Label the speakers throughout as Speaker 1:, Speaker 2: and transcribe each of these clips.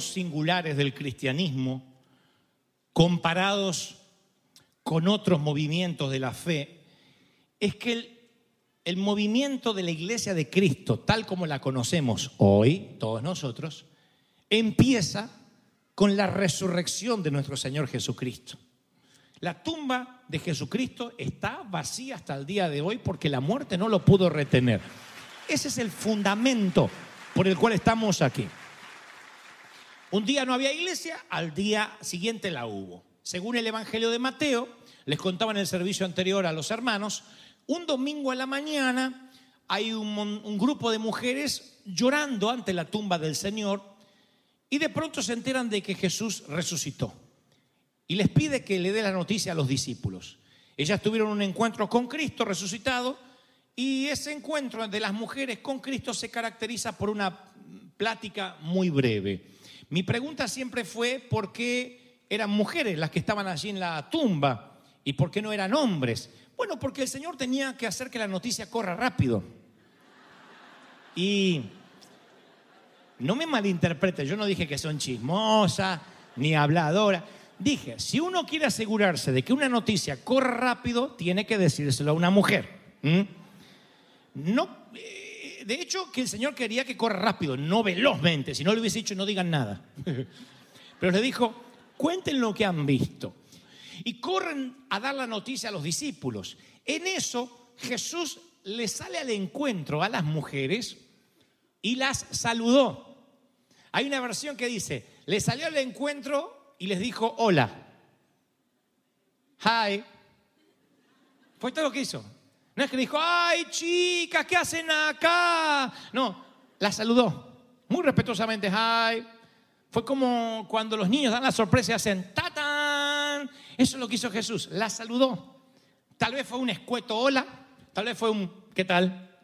Speaker 1: singulares del cristianismo, comparados con otros movimientos de la fe, es que el, el movimiento de la iglesia de Cristo, tal como la conocemos hoy, todos nosotros, empieza con la resurrección de nuestro Señor Jesucristo. La tumba de Jesucristo está vacía hasta el día de hoy porque la muerte no lo pudo retener. Ese es el fundamento por el cual estamos aquí. Un día no había iglesia, al día siguiente la hubo. Según el Evangelio de Mateo, les contaba en el servicio anterior a los hermanos, un domingo a la mañana hay un, grupo de mujeres llorando ante la tumba del Señor y de pronto se enteran de que Jesús resucitó y les pide que le dé la noticia a los discípulos. Ellas tuvieron un encuentro con Cristo resucitado y ese encuentro de las mujeres con Cristo se caracteriza por una plática muy breve. Mi pregunta siempre fue por qué eran mujeres las que estaban allí en la tumba y por qué no eran hombres. Bueno, porque el Señor tenía que hacer que la noticia corra rápido. Y no me malinterprete, yo no dije que son chismosas ni habladoras. Dije, si uno quiere asegurarse de que una noticia corra rápido, tiene que decírselo a una mujer. No, eh, de hecho, que el Señor quería que corra rápido, no velozmente. Si no le hubiese dicho, no digan nada. Pero le dijo, cuenten lo que han visto. Y corren a dar la noticia a los discípulos. En eso, Jesús le sale al encuentro a las mujeres y las saludó. Hay una versión que dice, le salió al encuentro y les dijo, hola. Hi. Fue todo lo que hizo. No es que dijo, ay chicas, ¿qué hacen acá? No, la saludó. Muy respetuosamente, hi. Fue como cuando los niños dan la sorpresa y hacen, tatán. Eso es lo que hizo Jesús. La saludó. Tal vez fue un escueto hola, tal vez fue un, ¿qué tal?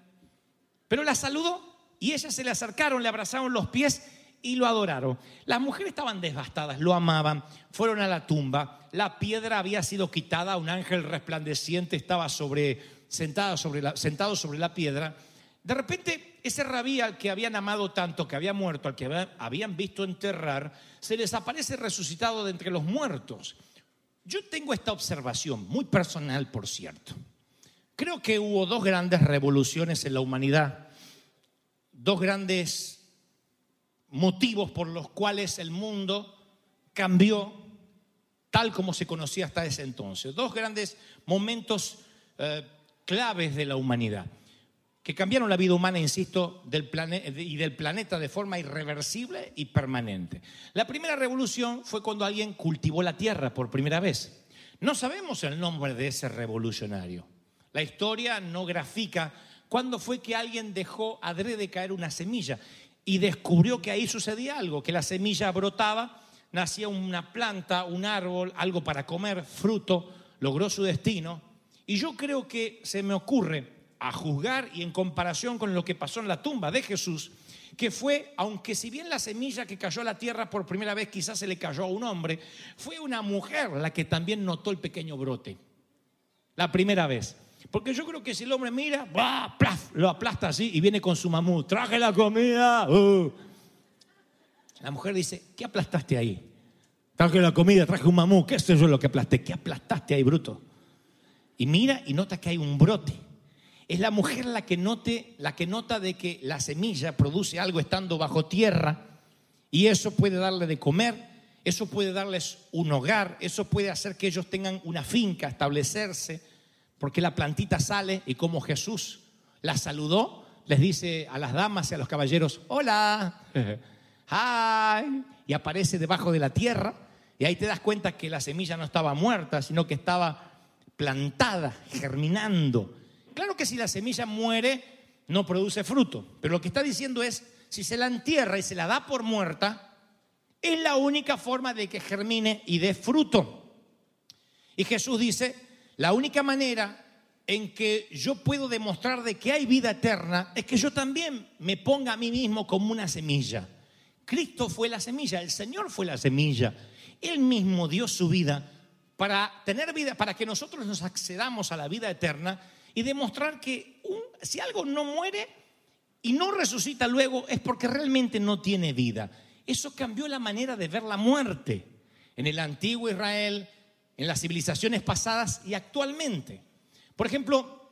Speaker 1: Pero la saludó y ellas se le acercaron, le abrazaron los pies y lo adoraron. Las mujeres estaban devastadas, lo amaban, fueron a la tumba, la piedra había sido quitada, un ángel resplandeciente estaba sobre, sentada sobre la- sentado sobre la piedra. De repente, ese rabí al que habían amado tanto, que había muerto, al que había- habían visto enterrar, se les aparece resucitado de entre los muertos. Yo tengo esta observación, muy personal, por cierto. Creo que hubo dos grandes revoluciones en la humanidad, dos grandes motivos por los cuales el mundo cambió tal como se conocía hasta ese entonces. Dos grandes momentos eh, claves de la humanidad que cambiaron la vida humana, insisto, del y del planeta de forma irreversible y permanente. La primera revolución fue cuando alguien cultivó la tierra por primera vez. No sabemos el nombre de ese revolucionario. La historia no grafica cuándo fue que alguien dejó adrede caer una semilla y descubrió que ahí sucedía algo, que la semilla brotaba, nacía una planta, un árbol, algo para comer, fruto, logró su destino. Y yo creo que se me ocurre a juzgar y en comparación con lo que pasó en la tumba de Jesús, que fue, aunque si bien la semilla que cayó a la tierra por primera vez quizás se le cayó a un hombre, fue una mujer la que también notó el pequeño brote. La primera vez. Porque yo creo que si el hombre mira, ¡buah! ¡plaf! lo aplasta así y viene con su mamut, traje la comida. ¡uh! La mujer dice, ¿qué aplastaste ahí? Traje la comida, traje un mamú, qué sé yo lo que aplasté. ¿Qué aplastaste ahí, bruto? Y mira y nota que hay un brote. Es la mujer la que, note, la que nota de que la semilla produce algo estando bajo tierra y eso puede darle de comer, eso puede darles un hogar, eso puede hacer que ellos tengan una finca, establecerse, porque la plantita sale y como Jesús la saludó, les dice a las damas y a los caballeros, hola, hi, y aparece debajo de la tierra y ahí te das cuenta que la semilla no estaba muerta, sino que estaba plantada, germinando. Claro que si la semilla muere, no produce fruto, pero lo que está diciendo es, si se la entierra y se la da por muerta, es la única forma de que germine y dé fruto. Y Jesús dice, la única manera en que yo puedo demostrar de que hay vida eterna es que yo también me ponga a mí mismo como una semilla. Cristo fue la semilla, el Señor fue la semilla. Él mismo dio su vida para tener vida, para que nosotros nos accedamos a la vida eterna y demostrar que si algo no muere y no resucita luego es porque realmente no tiene vida. Eso cambió la manera de ver la muerte en el antiguo Israel, en las civilizaciones pasadas y actualmente. Por ejemplo,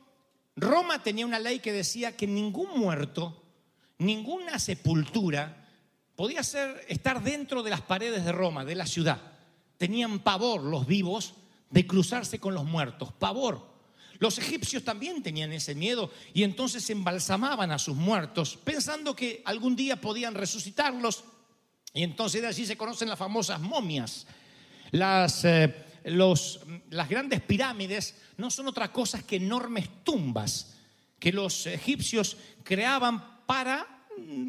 Speaker 1: Roma tenía una ley que decía que ningún muerto, ninguna sepultura podía ser, estar dentro de las paredes de Roma, de la ciudad. Tenían pavor los vivos de cruzarse con los muertos, pavor. Los egipcios también tenían ese miedo y entonces embalsamaban a sus muertos pensando que algún día podían resucitarlos. Y entonces de allí se conocen las famosas momias. Las, eh, las grandes pirámides no son otra cosa que enormes tumbas que los egipcios creaban para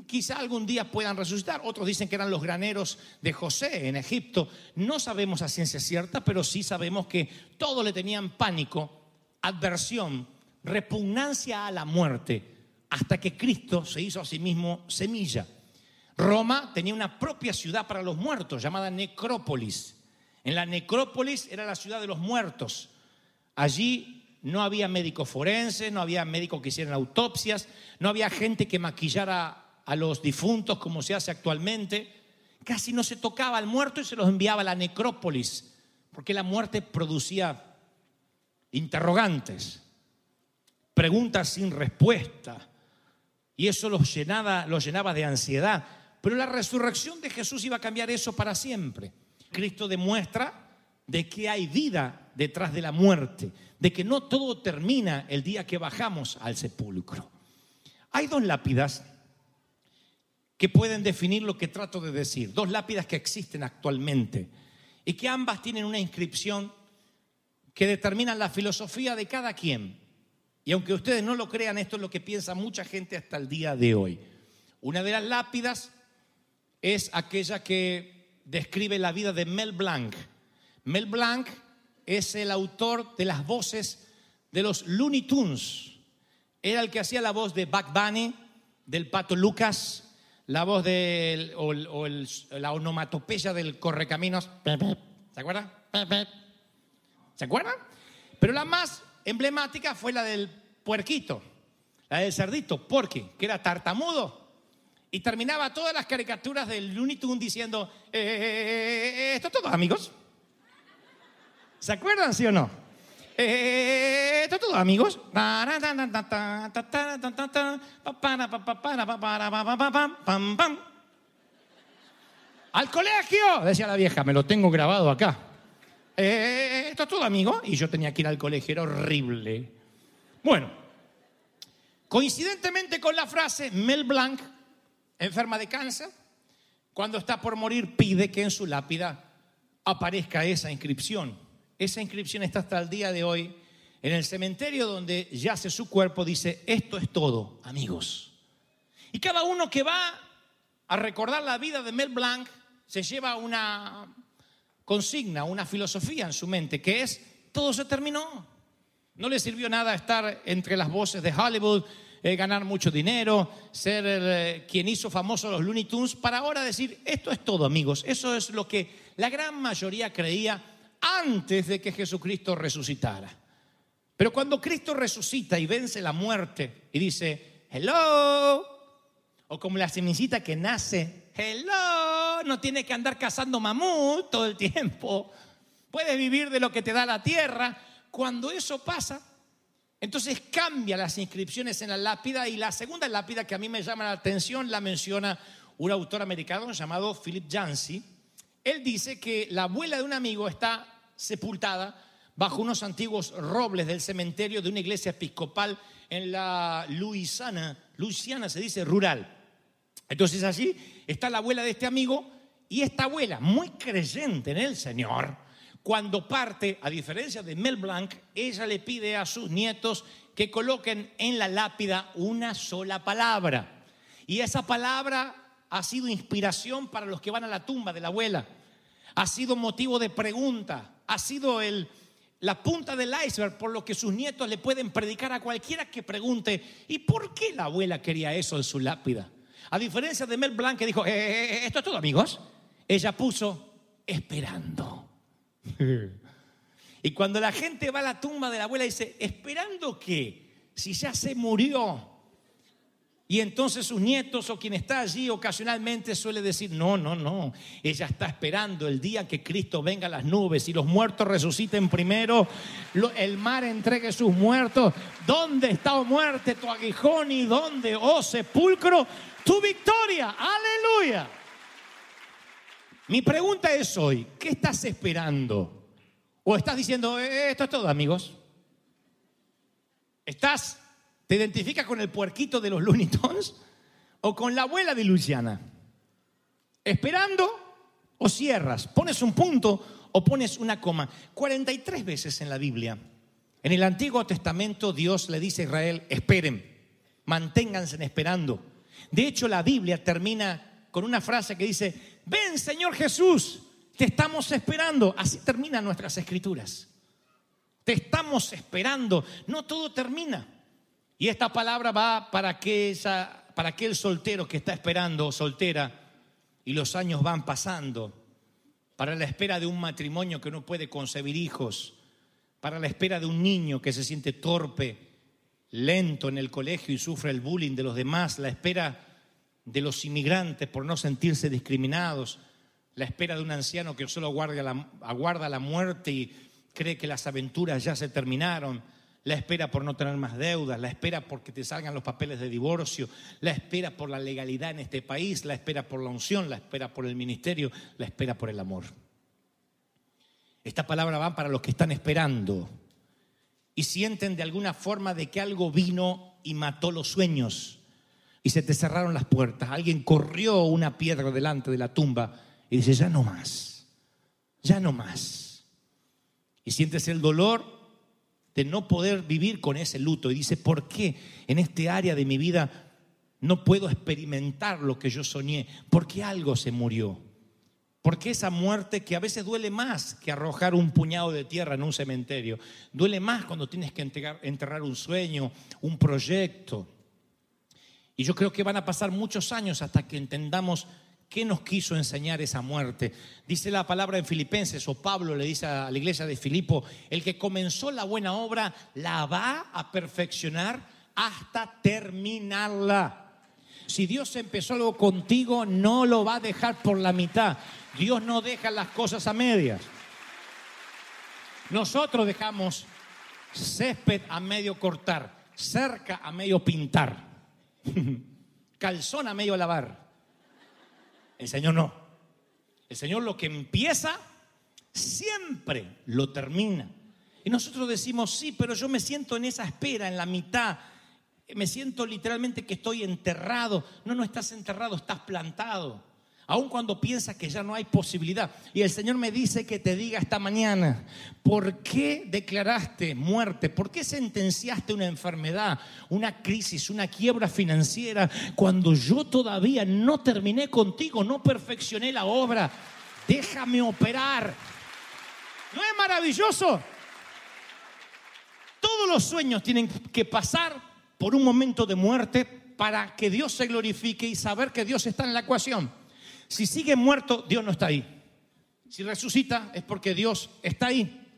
Speaker 1: quizá algún día puedan resucitar. Otros dicen que eran los graneros de José en Egipto. No sabemos a ciencia cierta, pero sí sabemos que todos le tenían pánico, adversión, repugnancia a la muerte, hasta que Cristo se hizo a sí mismo semilla. Roma tenía una propia ciudad para los muertos llamada Necrópolis. En la Necrópolis era la ciudad de los muertos. Allí no había médicos forenses, no había médicos que hicieran autopsias, no había gente que maquillara a los difuntos como se hace actualmente. Casi no se tocaba al muerto y se los enviaba a la necrópolis, porque la muerte producía interrogantes, preguntas sin respuesta, y eso los llenaba, los llenaba de ansiedad. Pero la resurrección de Jesús iba a cambiar eso para siempre. Cristo demuestra de que hay vida detrás de la muerte, de que no todo termina el día que bajamos al sepulcro. Hay dos lápidas que pueden definir lo que trato de decir, dos lápidas que existen actualmente y que ambas tienen una inscripción que determinan la filosofía de cada quien. Y aunque ustedes no lo crean, esto es lo que piensa mucha gente hasta el día de hoy. Una de las lápidas es aquella que describe la vida de Mel Blanc. Mel Blanc es el autor de las voces de los Looney Tunes. Era el que hacía la voz de Buck Bunny, del Pato Lucas, la voz del, o, la onomatopeya del Correcaminos. ¿Se acuerdan? ¿Se acuerdan? Pero la más emblemática fue la del puerquito, la del cerdito, Porky, que era tartamudo. Y terminaba todas las caricaturas del Looney Tunes diciendo, eh, esto es todo, amigos. ¿Se acuerdan, sí o no? Eh, esto es todo, amigos. Al colegio, decía la vieja, me lo tengo grabado acá. Eh, esto es todo, amigo. Y yo tenía que ir al colegio, era horrible. Bueno, coincidentemente con la frase, Mel Blanc, enferma de cáncer, cuando está por morir pide que en su lápida aparezca esa inscripción. Esa inscripción está hasta el día de hoy en el cementerio donde yace su cuerpo, dice, esto es todo, amigos. Y cada uno que va a recordar la vida de Mel Blanc se lleva una consigna, una filosofía en su mente, que es, todo se terminó. No le sirvió nada estar entre las voces de Hollywood, eh, ganar mucho dinero, ser eh, quien hizo famoso los Looney Tunes, para ahora decir, esto es todo, amigos. Eso es lo que la gran mayoría creía antes de que Jesucristo resucitara. Pero cuando Cristo resucita y vence la muerte y dice, hello, o como la semillita que nace, hello, no tienes que andar cazando mamut todo el tiempo, puedes vivir de lo que te da la tierra. Cuando eso pasa, entonces cambia las inscripciones en la lápida y la segunda lápida que a mí me llama la atención la menciona un autor americano llamado Philip Yancey. Él dice que la abuela de un amigo está sepultada bajo unos antiguos robles del cementerio de una iglesia episcopal en la Luisiana, Luisiana se dice rural. Entonces allí está la abuela de este amigo y esta abuela, muy creyente en el Señor, cuando parte, a diferencia de Mel Blanc, ella le pide a sus nietos que coloquen en la lápida una sola palabra. Y esa palabra ha sido inspiración para los que van a la tumba de la abuela. Ha sido motivo de pregunta, ha sido el, la punta del iceberg por lo que sus nietos le pueden predicar a cualquiera que pregunte, ¿y por qué la abuela quería eso en su lápida? A diferencia de Mel Blanc que dijo, "Eh, eh, eh, esto es todo amigos, ella puso esperando. y cuando la gente va a la tumba de la abuela dice, ¿esperando qué? Si ya se murió. Y entonces sus nietos o quien está allí ocasionalmente suele decir, no, no, no, ella está esperando el día que Cristo venga a las nubes y los muertos resuciten primero, el mar entregue sus muertos. ¿Dónde está, oh muerte, tu aguijón y dónde, oh sepulcro, tu victoria? Aleluya. Mi pregunta es hoy, ¿qué estás esperando? ¿O estás diciendo, "Eh, esto es todo, amigos? ¿Estás, te identificas con el puerquito de los Looney Tunes o con la abuela de Luciana? ¿Esperando o cierras? ¿Pones un punto o pones una coma? 43 veces en la Biblia. En el Antiguo Testamento Dios le dice a Israel, esperen, manténganse esperando. De hecho, la Biblia termina con una frase que dice, ven Señor Jesús, te estamos esperando. Así terminan nuestras escrituras. Te estamos esperando. No todo termina. Y esta palabra va para, aquella, para aquel soltero que está esperando o soltera y los años van pasando. Para la espera de un matrimonio que no puede concebir hijos. Para la espera de un niño que se siente torpe, lento en el colegio y sufre el bullying de los demás. La espera de los inmigrantes por no sentirse discriminados. La espera de un anciano que solo aguarda la, aguarda la muerte y cree que las aventuras ya se terminaron, la espera por no tener más deudas, la espera porque te salgan los papeles de divorcio, la espera por la legalidad en este país, la espera por la unción, la espera por el ministerio, la espera por el amor. Esta palabra va para los que están esperando y sienten de alguna forma de que algo vino y mató los sueños y se te cerraron las puertas. Alguien corrió una piedra delante de la tumba y dice, ya no más, ya no más. Y sientes el dolor de no poder vivir con ese luto y dice, ¿por qué en este área de mi vida no puedo experimentar lo que yo soñé? Porque algo se murió. Porque esa muerte que a veces duele más que arrojar un puñado de tierra en un cementerio, duele más cuando tienes que enterrar, enterrar un sueño, un proyecto. Y yo creo que van a pasar muchos años hasta que entendamos qué nos quiso enseñar esa muerte. Dice la palabra en Filipenses, o Pablo le dice a la iglesia de Filipo, el que comenzó la buena obra la va a perfeccionar hasta terminarla. Si Dios empezó algo contigo, no lo va a dejar por la mitad. Dios no deja las cosas a medias. Nosotros dejamos césped a medio cortar, cerca a medio pintar, calzón a medio lavar. El Señor no. El Señor lo que empieza, siempre lo termina. Y nosotros decimos, sí, pero yo me siento en esa espera, en la mitad. Me siento literalmente que estoy enterrado. No, no estás enterrado, estás plantado. Aun cuando piensas que ya no hay posibilidad. Y el Señor me dice que te diga esta mañana, ¿por qué declaraste muerte? ¿Por qué sentenciaste una enfermedad, una crisis, una quiebra financiera cuando yo todavía no terminé contigo, no perfeccioné la obra? Déjame operar. ¿No es maravilloso? Todos los sueños tienen que pasar por un momento de muerte para que Dios se glorifique y saber que Dios está en la ecuación. Si sigue muerto, Dios no está ahí. Si resucita, es porque Dios está ahí.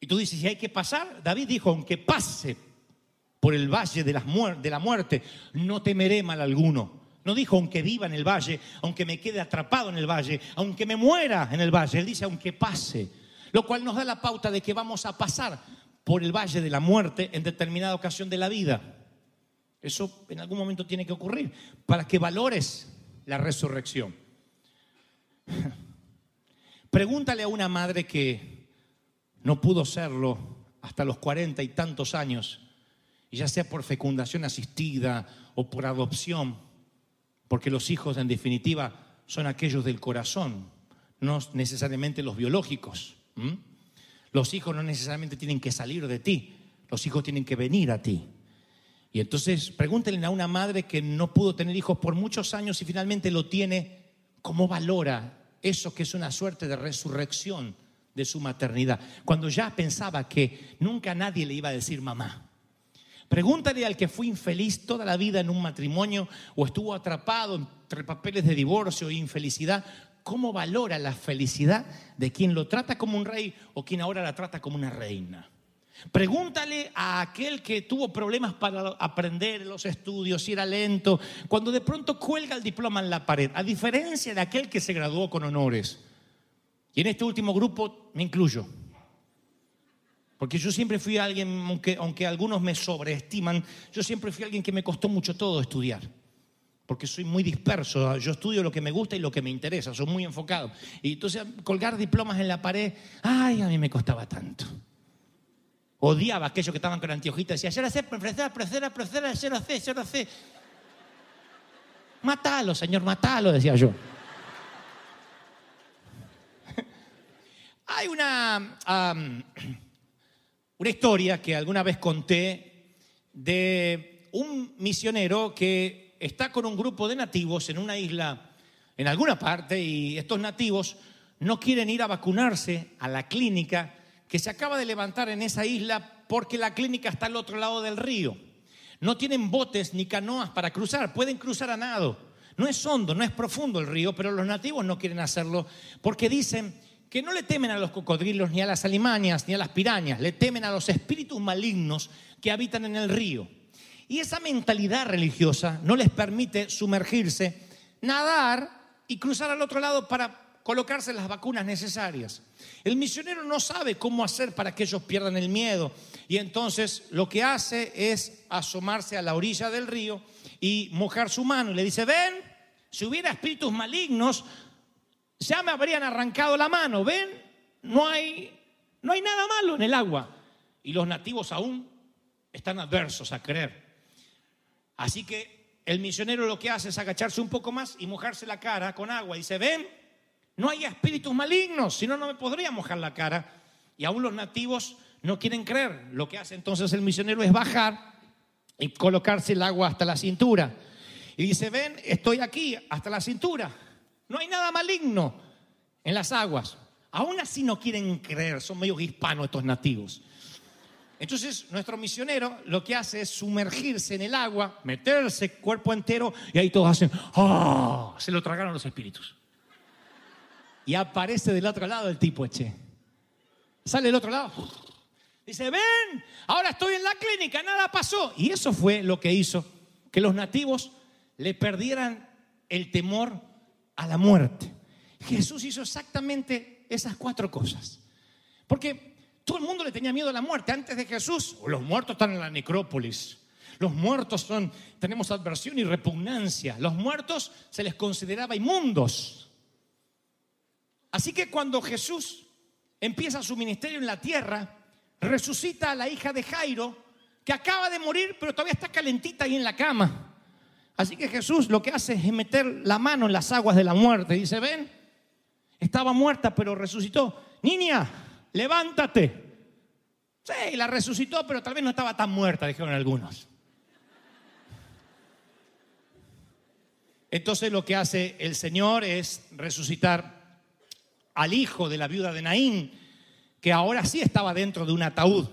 Speaker 1: Y tú dices, si hay que pasar, David dijo, aunque pase por el valle de, de la muerte, no temeré mal alguno. No dijo aunque viva en el valle, aunque me quede atrapado en el valle, aunque me muera en el valle. Él dice aunque pase. Lo cual nos da la pauta de que vamos a pasar por el valle de la muerte en determinada ocasión de la vida. Eso en algún momento tiene que ocurrir para que valores la resurrección. Pregúntale a una madre que no pudo serlo hasta los cuarenta y tantos años, y ya sea por fecundación asistida o por adopción, porque los hijos en definitiva son aquellos del corazón, no necesariamente los biológicos. Los hijos no necesariamente tienen que salir de ti, los hijos tienen que venir a ti. Y entonces pregúntenle a una madre que no pudo tener hijos por muchos años y finalmente lo tiene, ¿cómo valora eso que es una suerte de resurrección de su maternidad? Cuando ya pensaba que nunca nadie le iba a decir mamá. Pregúntale al que fue infeliz toda la vida en un matrimonio o estuvo atrapado entre papeles de divorcio e infelicidad, ¿cómo valora la felicidad de quien lo trata como un rey o quien ahora la trata como una reina? Pregúntale a aquel que tuvo problemas para aprender los estudios, si era lento, cuando de pronto cuelga el diploma en la pared, a diferencia de aquel que se graduó con honores. Y en este último grupo me incluyo. Porque yo siempre fui alguien, aunque, aunque algunos me sobreestiman, yo siempre fui alguien que me costó mucho todo estudiar. Porque soy muy disperso, yo estudio lo que me gusta y lo que me interesa, soy muy enfocado. Y entonces colgar diplomas en la pared, ay, a mí me costaba tanto. Odiaba a aquellos que estaban con anteojitas. Decía, yo la sé, profesora, profesora, profesora, yo lo sé, yo lo sé. Matalo, señor, matalo, decía yo. Hay una, una historia que alguna vez conté de un misionero que está con un grupo de nativos en una isla, en alguna parte, y estos nativos no quieren ir a vacunarse a la clínica que se acaba de levantar en esa isla porque la clínica está al otro lado del río. No tienen botes ni canoas para cruzar, pueden cruzar a nado. No es hondo, no es profundo el río, pero los nativos no quieren hacerlo porque dicen que no le temen a los cocodrilos ni a las alimañas ni a las pirañas, le temen a los espíritus malignos que habitan en el río. Y esa mentalidad religiosa no les permite sumergirse, nadar y cruzar al otro lado para colocarse las vacunas necesarias. El misionero no sabe cómo hacer para que ellos pierdan el miedo y entonces lo que hace es asomarse a la orilla del río y mojar su mano y le dice, ven, si hubiera espíritus malignos, ya me habrían arrancado la mano, ven, no hay, no hay nada malo en el agua. Y los nativos aún están adversos a creer. Así que el misionero lo que hace es agacharse un poco más y mojarse la cara con agua. Y dice, ven, no hay espíritus malignos, si no, no me podría mojar la cara. Y aún los nativos no quieren creer. Lo que hace entonces el misionero es bajar y colocarse el agua hasta la cintura. Y dice, ven, estoy aquí hasta la cintura. No hay nada maligno en las aguas. Aún así no quieren creer, son medio hispanos estos nativos. Entonces nuestro misionero lo que hace es sumergirse en el agua, meterse cuerpo entero y ahí todos hacen, ¡ah! Se lo tragaron los espíritus. Y aparece del otro lado el tipo, eche. Sale del otro lado. Dice, ven, ahora estoy en la clínica, nada pasó. Y eso fue lo que hizo que los nativos le perdieran el temor a la muerte. Jesús hizo exactamente esas cuatro cosas. Porque todo el mundo le tenía miedo a la muerte. Antes de Jesús, los muertos están en la necrópolis. Los muertos son, tenemos adversión y repugnancia. Los muertos se les consideraba inmundos. Así que cuando Jesús empieza su ministerio en la tierra, resucita a la hija de Jairo, que acaba de morir, pero todavía está calentita ahí en la cama. Así que Jesús lo que hace es meter la mano en las aguas de la muerte. Dice, ven, estaba muerta, pero resucitó. Niña, levántate. Sí, la resucitó, pero tal vez no estaba tan muerta, dijeron algunos. Entonces lo que hace el Señor es resucitar al hijo de la viuda de Naín, que ahora sí estaba dentro de un ataúd.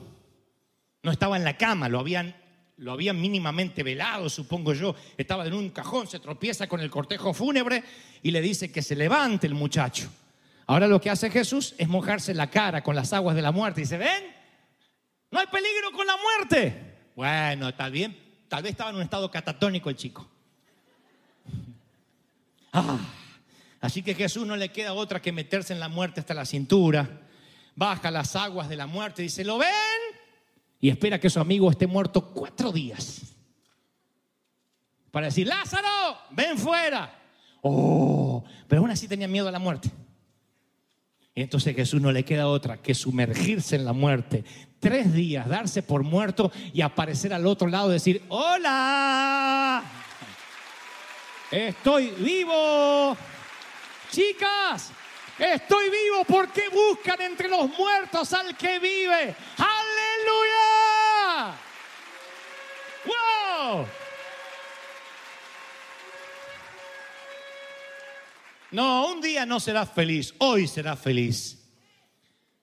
Speaker 1: No estaba en la cama, lo habían, lo habían mínimamente velado, supongo yo. Estaba en un cajón, se tropieza con el cortejo fúnebre y le dice que se levante el muchacho. Ahora lo que hace Jesús es mojarse la cara con las aguas de la muerte. Y dice, ven, no hay peligro con la muerte. Bueno, tal tal vez estaba en un estado catatónico el chico. Ah, así que Jesús no le queda otra que meterse en la muerte hasta la cintura. Baja las aguas de la muerte dice, ¿lo ven? Y espera que su amigo esté muerto cuatro días. Para decir, Lázaro, ven fuera. Oh, pero aún así tenía miedo a la muerte. Y entonces Jesús no le queda otra que sumergirse en la muerte. Tres días, darse por muerto y aparecer al otro lado y decir, hola, estoy vivo. Chicas, estoy vivo porque buscan entre los muertos al que vive. Aleluya. ¡Wow! No, un día no serás feliz, hoy serás feliz.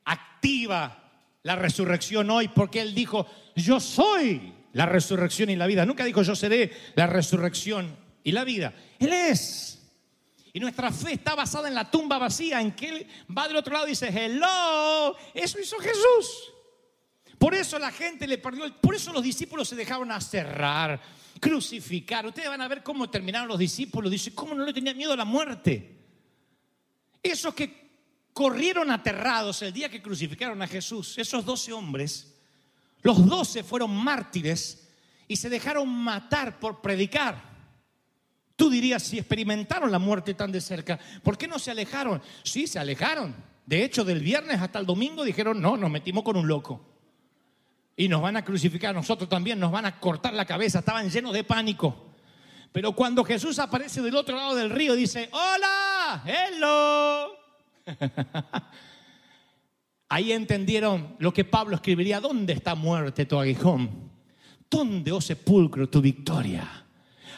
Speaker 1: Activa la resurrección hoy porque Él dijo, yo soy la resurrección y la vida. Nunca dijo, yo seré la resurrección y la vida. Él es. Y nuestra fe está basada en la tumba vacía, en que Él va del otro lado y dice, hello, eso hizo Jesús. Por eso la gente le perdió, por eso los discípulos se dejaron aserrar, crucificar. Ustedes van a ver cómo terminaron los discípulos. Dice, ¿cómo no le tenían miedo a la muerte? Esos que corrieron aterrados el día que crucificaron a Jesús, esos doce hombres, los doce fueron mártires y se dejaron matar por predicar. Tú dirías, si experimentaron la muerte tan de cerca, ¿por qué no se alejaron? Sí, se alejaron. De hecho, del viernes hasta el domingo dijeron, no, nos metimos con un loco. Y nos van a crucificar a nosotros también, nos van a cortar la cabeza. Estaban llenos de pánico. Pero cuando Jesús aparece del otro lado del río, dice, hola, hello. Ahí entendieron lo que Pablo escribiría, ¿dónde está muerte tu aguijón? ¿Dónde, oh sepulcro, tu victoria?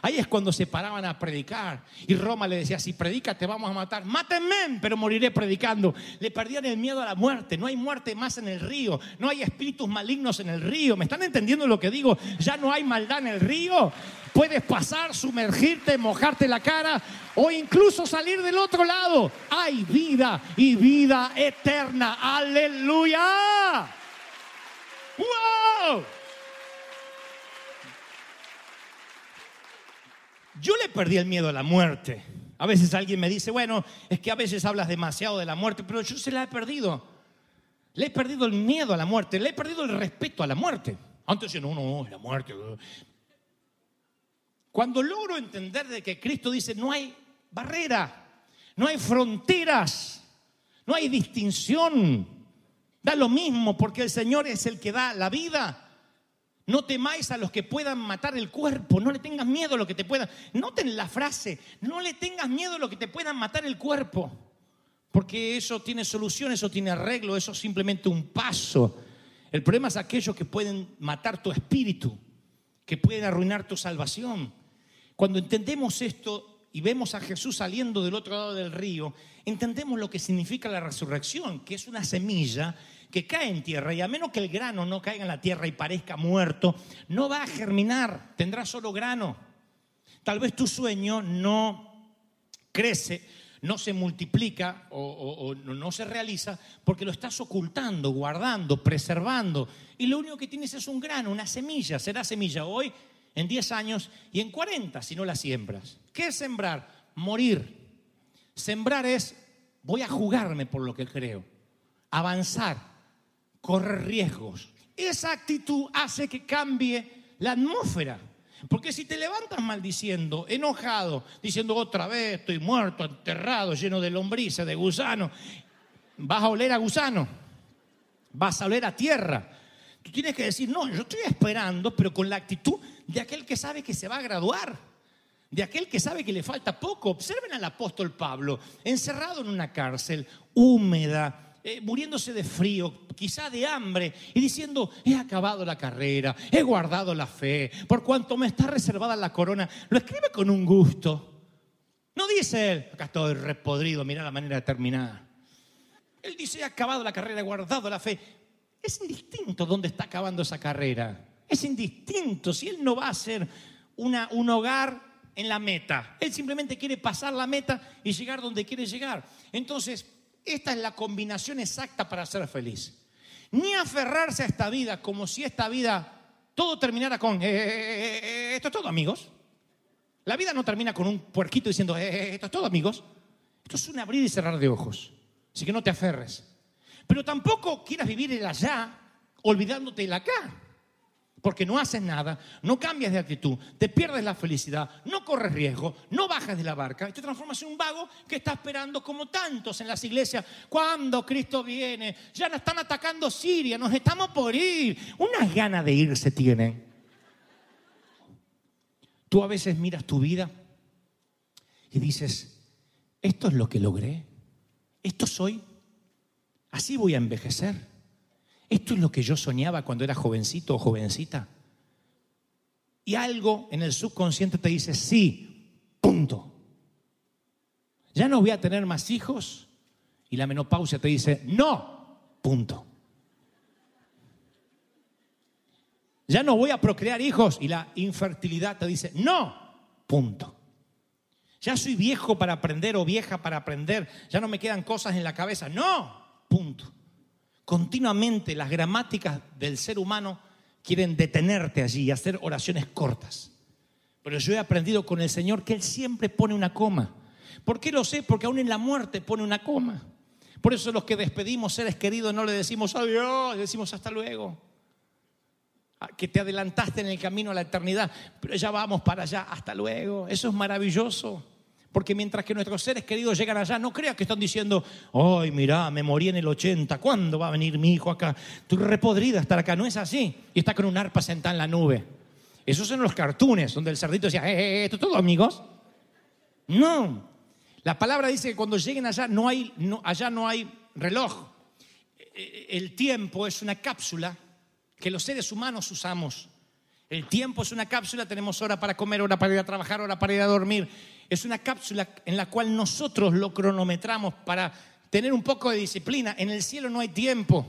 Speaker 1: Ahí es cuando se paraban a predicar. Y Roma le decía, si predica te vamos a matar. Mátenme, pero moriré predicando. Le perdían el miedo a la muerte. No hay muerte más en el río. No hay espíritus malignos en el río. ¿Me están entendiendo lo que digo? Ya no hay maldad en el río. Puedes pasar, sumergirte, mojarte la cara o incluso salir del otro lado. Hay vida y vida eterna. Aleluya. ¡Wow! Yo le perdí el miedo a la muerte. A veces alguien me dice, bueno, es que a veces hablas demasiado de la muerte, pero yo se la he perdido. Le he perdido el miedo a la muerte, le he perdido el respeto a la muerte. Antes decía, no, no, la muerte. Cuando logro entender de que Cristo dice, no hay barrera, no hay fronteras, no hay distinción, da lo mismo porque el Señor es el que da la vida. No temáis a los que puedan matar el cuerpo, no le tengas miedo a lo que te puedan. Noten la frase, no le tengas miedo a lo que te puedan matar el cuerpo, porque eso tiene solución, eso tiene arreglo, eso es simplemente un paso. El problema es aquellos que pueden matar tu espíritu, que pueden arruinar tu salvación. Cuando entendemos esto y vemos a Jesús saliendo del otro lado del río, entendemos lo que significa la resurrección, que es una semilla que cae en tierra y a menos que el grano no caiga en la tierra y parezca muerto, no va a germinar, tendrá solo grano. Tal vez tu sueño no crece, no se multiplica o, o- no se realiza porque lo estás ocultando, guardando, preservando. Y lo único que tienes es un grano, una semilla. Será semilla hoy, en 10 años y en 40 si no la siembras. ¿Qué es sembrar? Morir. Sembrar es, voy a jugarme por lo que creo, avanzar, correr riesgos. Esa actitud hace que cambie la atmósfera. Porque si te levantas maldiciendo, enojado, diciendo otra vez estoy muerto, enterrado, lleno de lombrices, de gusano, vas a oler a gusano, vas a oler a tierra. Tú tienes que decir, no, yo estoy esperando, pero con la actitud de aquel que sabe que se va a graduar, de aquel que sabe que le falta poco. Observen al apóstol Pablo, encerrado en una cárcel, húmeda, eh, muriéndose de frío, quizá de hambre, y diciendo, he acabado la carrera, he guardado la fe, por cuanto me está reservada la corona. Lo escribe con un gusto. No dice él, acá estoy repodrido, mira la manera de terminar. Él dice, he acabado la carrera, he guardado la fe. Es indistinto dónde está acabando esa carrera. Es indistinto si él no va a ser un hogar en la meta. Él simplemente quiere pasar la meta y llegar donde quiere llegar. Entonces, esta es la combinación exacta para ser feliz. Ni aferrarse a esta vida como si esta vida todo terminara con, "Eh, eh, eh, eh, esto es todo amigos. La vida no termina con un puerquito diciendo, "Eh, eh, esto es todo, amigos. Esto es un abrir y cerrar de ojos. Así que no te aferres. Pero tampoco quieras vivir el allá olvidándote del acá. Porque no haces nada, no cambias de actitud, te pierdes la felicidad, no corres riesgo, no bajas de la barca y te transformas en un vago que está esperando como tantos en las iglesias. Cuando Cristo viene, ya nos están atacando Siria, nos estamos por ir. Unas ganas de irse tienen. Tú a veces miras tu vida y dices, esto es lo que logré, esto soy, así voy a envejecer. Esto es lo que yo soñaba cuando era jovencito o jovencita. Y algo en el subconsciente te dice, sí, punto. Ya no voy a tener más hijos. Y la menopausia te dice, no, punto. Ya no voy a procrear hijos. Y la infertilidad te dice, no, punto. Ya soy viejo para aprender o vieja para aprender. Ya no me quedan cosas en la cabeza. No, punto. Continuamente las gramáticas del ser humano quieren detenerte allí y hacer oraciones cortas. Pero yo he aprendido con el Señor que Él siempre pone una coma. ¿Por qué lo sé? Porque aún en la muerte pone una coma. Por eso los que despedimos seres queridos no le decimos adiós, le decimos hasta luego. Ah, Que te adelantaste en el camino a la eternidad, pero ya vamos para allá, hasta luego. Eso es maravilloso. Porque mientras que nuestros seres queridos llegan allá, no creas que están diciendo, ay, mirá, me morí en el 80, ¿cuándo va a venir mi hijo acá? Tú repodrida estar acá, no es así. Y está con un arpa sentada en la nube. Esos son los cartoons donde el cerdito decía, eh, eh, esto es todo, amigos. No. La palabra dice que cuando lleguen allá no hay, allá no hay reloj. Eh, El tiempo es una cápsula que los seres humanos usamos. El tiempo es una cápsula, tenemos hora para comer, hora para ir a trabajar, hora para ir a dormir. Es una cápsula en la cual nosotros lo cronometramos para tener un poco de disciplina. En el cielo no hay tiempo.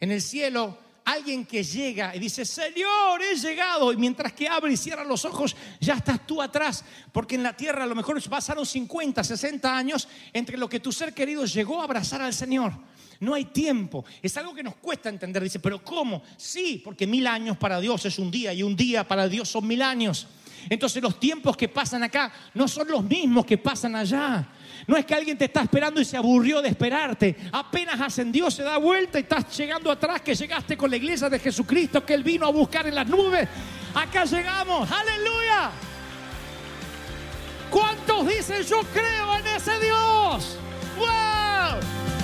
Speaker 1: En el cielo, alguien que llega y dice, Señor, he llegado. Y mientras que abre y cierra los ojos, ya estás tú atrás. Porque en la tierra a lo mejor pasaron 50, 60 años entre lo que tu ser querido llegó a abrazar al Señor. No hay tiempo. Es algo que nos cuesta entender. Dice, pero ¿cómo? Sí, porque mil años para Dios es un día y un día para Dios son mil años. Entonces los tiempos que pasan acá no son los mismos que pasan allá. No es que alguien te está esperando y se aburrió de esperarte. Apenas ascendió, se da vuelta y estás llegando atrás, que llegaste con la iglesia de Jesucristo que Él vino a buscar en las nubes. Acá llegamos. Aleluya. ¿Cuántos dicen yo creo en ese Dios? ¡Wow!